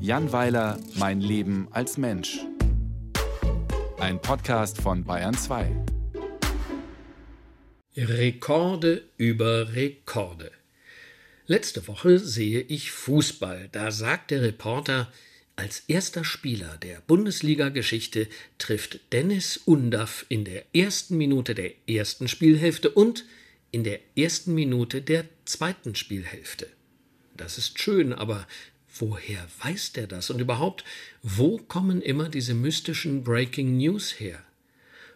Jan Weiler, Mein Leben als Mensch. Ein Podcast von Bayern 2. Rekorde über Rekorde. Letzte Woche sehe ich Fußball. Da sagt der Reporter, als erster Spieler der Bundesliga-Geschichte trifft Dennis Undaff in der ersten Minute der ersten Spielhälfte und in der ersten Minute der zweiten Spielhälfte. Das ist schön, aber woher weiß der das? Und überhaupt, wo kommen immer diese mystischen Breaking News her?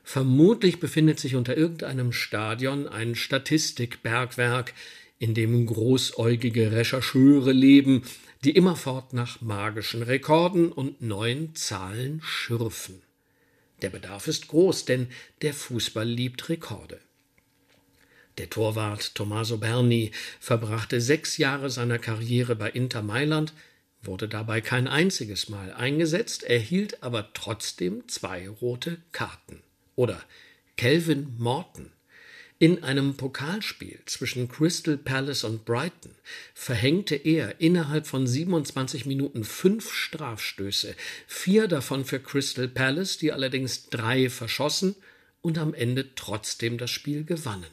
Vermutlich befindet sich unter irgendeinem Stadion ein Statistikbergwerk, in dem großäugige Rechercheure leben, die immerfort nach magischen Rekorden und neuen Zahlen schürfen. Der Bedarf ist groß, denn der Fußball liebt Rekorde. Der Torwart Tommaso Berni verbrachte sechs Jahre seiner Karriere bei Inter Mailand, wurde dabei kein einziges Mal eingesetzt, erhielt aber trotzdem zwei rote Karten. Oder Kelvin Morton, in einem Pokalspiel zwischen Crystal Palace und Brighton verhängte er innerhalb von 27 Minuten fünf Strafstöße, vier davon für Crystal Palace, die allerdings drei verschossen und am Ende trotzdem das Spiel gewannen.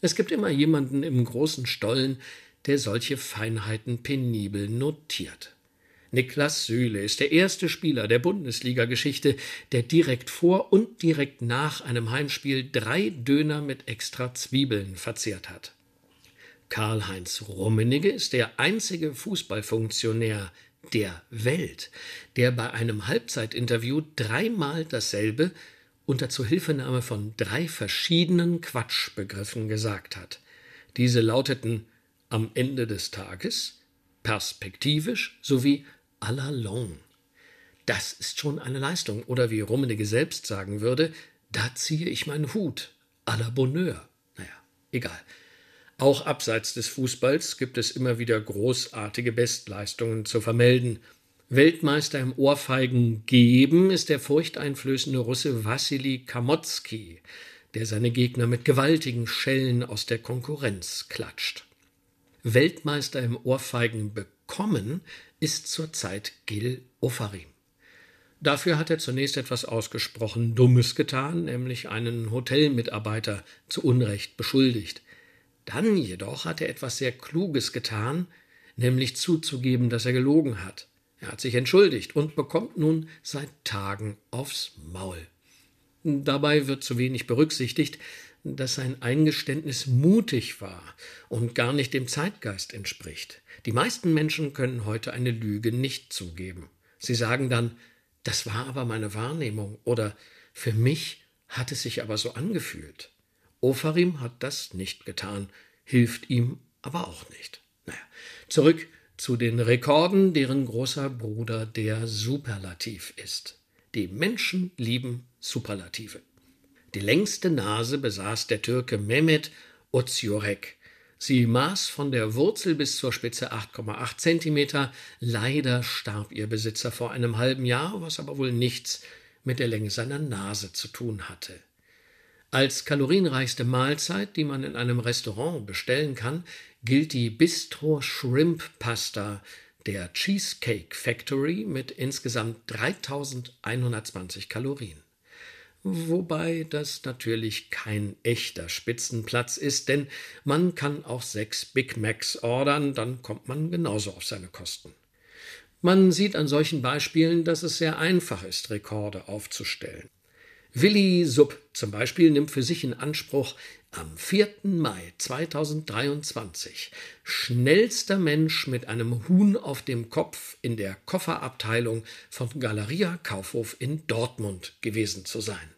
Es gibt immer jemanden im großen Stollen, der solche Feinheiten penibel notiert. Niklas Süle ist der erste Spieler der Bundesliga-Geschichte, der direkt vor und direkt nach einem Heimspiel drei Döner mit extra Zwiebeln verzehrt hat. Karl-Heinz Rummenigge ist der einzige Fußballfunktionär der Welt, der bei einem Halbzeitinterview dreimal dasselbe unter Zuhilfenahme von drei verschiedenen Quatschbegriffen gesagt hat. Diese lauteten am Ende des Tages, perspektivisch sowie à la longue. Das ist schon eine Leistung. Oder wie Rummenigge selbst sagen würde, da ziehe ich meinen Hut. À la Bonheur. Naja, egal. Auch abseits des Fußballs gibt es immer wieder großartige Bestleistungen zu vermelden. Weltmeister im Ohrfeigen geben ist der furchteinflößende Russe Wassili Kamotzki, der seine Gegner mit gewaltigen Schellen aus der Konkurrenz klatscht. Weltmeister im Ohrfeigen bekommen ist zurzeit Gil Ofarim. Dafür hat er zunächst etwas ausgesprochen Dummes getan, nämlich einen Hotelmitarbeiter zu Unrecht beschuldigt. Dann jedoch hat er etwas sehr Kluges getan, nämlich zuzugeben, dass er gelogen hat. Er hat sich entschuldigt und bekommt nun seit Tagen aufs Maul. Dabei wird zu wenig berücksichtigt, dass sein Eingeständnis mutig war und gar nicht dem Zeitgeist entspricht. Die meisten Menschen können heute eine Lüge nicht zugeben. Sie sagen dann, das war aber meine Wahrnehmung oder für mich hat es sich aber so angefühlt. Ofarim hat das nicht getan, hilft ihm aber auch nicht. Naja, zurück zu den Rekorden, deren großer Bruder der Superlativ ist. Die Menschen lieben Superlative. Die längste Nase besaß der Türke Mehmet Oziorek. Sie maß von der Wurzel bis zur Spitze 8,8 Zentimeter. Leider starb ihr Besitzer vor einem halben Jahr, was aber wohl nichts mit der Länge seiner Nase zu tun hatte. Als kalorienreichste Mahlzeit, die man in einem Restaurant bestellen kann, gilt die Bistro Shrimp Pasta der Cheesecake Factory mit insgesamt 3120 Kalorien wobei das natürlich kein echter Spitzenplatz ist, denn man kann auch sechs Big Macs ordern, dann kommt man genauso auf seine Kosten. Man sieht an solchen Beispielen, dass es sehr einfach ist, Rekorde aufzustellen. Willi Sub zum Beispiel nimmt für sich in Anspruch, am 4. Mai 2023 schnellster Mensch mit einem Huhn auf dem Kopf in der Kofferabteilung von Galeria Kaufhof in Dortmund gewesen zu sein.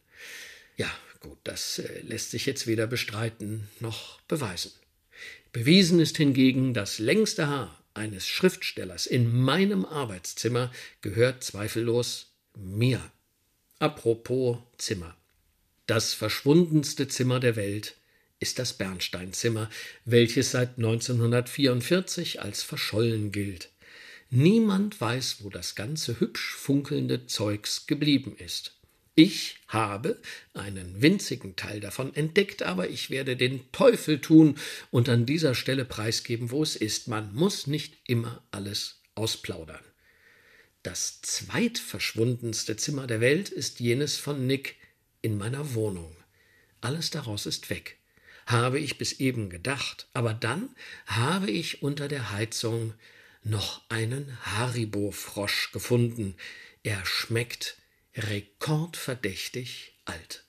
Ja, gut, das äh, lässt sich jetzt weder bestreiten noch beweisen. Bewiesen ist hingegen, das längste Haar eines Schriftstellers in meinem Arbeitszimmer gehört zweifellos mir. Apropos Zimmer. Das verschwundenste Zimmer der Welt ist das Bernsteinzimmer, welches seit 1944 als verschollen gilt. Niemand weiß, wo das ganze hübsch funkelnde Zeugs geblieben ist. Ich habe einen winzigen Teil davon entdeckt, aber ich werde den Teufel tun und an dieser Stelle preisgeben, wo es ist. Man muss nicht immer alles ausplaudern. Das zweitverschwundenste Zimmer der Welt ist jenes von Nick in meiner Wohnung. Alles daraus ist weg. Habe ich bis eben gedacht, aber dann habe ich unter der Heizung noch einen Haribo-Frosch gefunden. Er schmeckt rekordverdächtig alt.